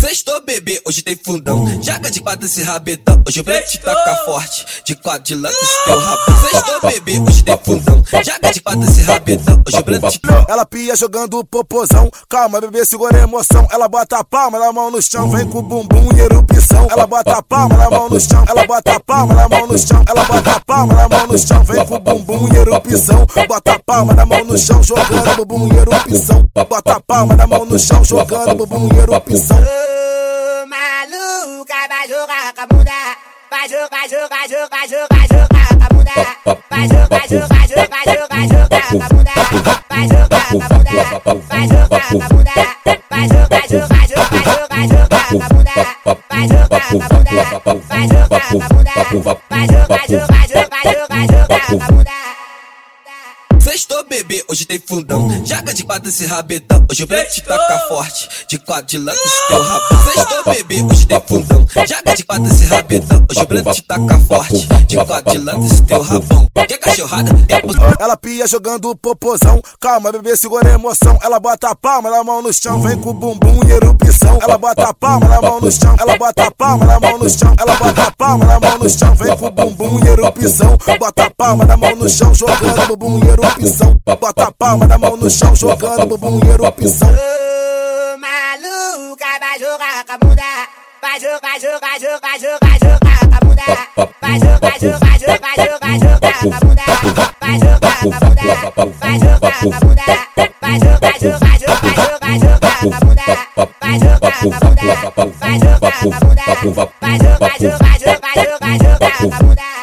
Sextou, bebê, hoje tem fundão. Jaga de quatro esse rabetão. Hoje o preto taca forte. De quatro de lance esse teu rabão. Sextou, bebê, hoje tem fundão. Jaga de quatro esse rabetão. Hoje o preto Ela pia jogando popozão. Calma, bebê, segura a emoção. Ela bota a palma na mão no chão. Vem com o bumbum e erupção. Ela bota a palma na mão no chão. Ela bota a palma na mão no chão. Ela bota a palma na mão no chão. Vem com o bumbum e erupção. Bota a palma na mão no chão. Jogando bumbum e erupção. Bota a palma na mão no chão. Jogando bumbum e erupção. Jogar com a bunda. Vai jogar, jogar, jogar, jogar, jogar com a bunda. Vai jogar, jogar, jogar, jogar, jogar com a bunda. Vai jogar com a bunda. Vai jogar com a bunda. Vai jogar, jogar, jogar, jogar, jogar com a bunda. Vai jogar com a bunda. Vai jogar com a bunda. Vai jogar, jogar, jogar, jogar, jogar com a bunda. Sextou, bebê, hoje tem fundão. Jaga de quatro esse rabetão. Hoje o preto taca forte. De quatro de lance teu rabão. Sextou, bebê, hoje tem fundão. Jaga de quatro esse rabetão. Hoje o preto taca forte. De quatro de lance teu rabão. Que cachorrada, é. Ela pia jogando popozão. Calma, bebê, segura a emoção. Ela bota a palma na mão no chão. Vem com o bumbum e erupção. Ela bota a palma na mão no chão. Ela bota a palma na mão no chão. Ela bota a palma na mão no chão. Vem com o bumbum e erupção. Bota a palma na mão no chão. Jogando bumbum e erupção. Bota a palma na mão no chão. Jogando bumbum e erupção. Maluca, vai jogar com a bunda. Vai jogar, jogar, jogar, jogar, jogar com a bunda. Vai jogar, jogar, jogar, jogar, jogar com a bunda. Vai jogar com a bunda. Vai jogar com a bunda. Vai jogar, jogar, jogar, jogar, jogar com a bunda. Vai jogar com a bunda. Vai jogar com a bunda. Vai jogar, jogar, jogar, jogar, jogar com a bunda.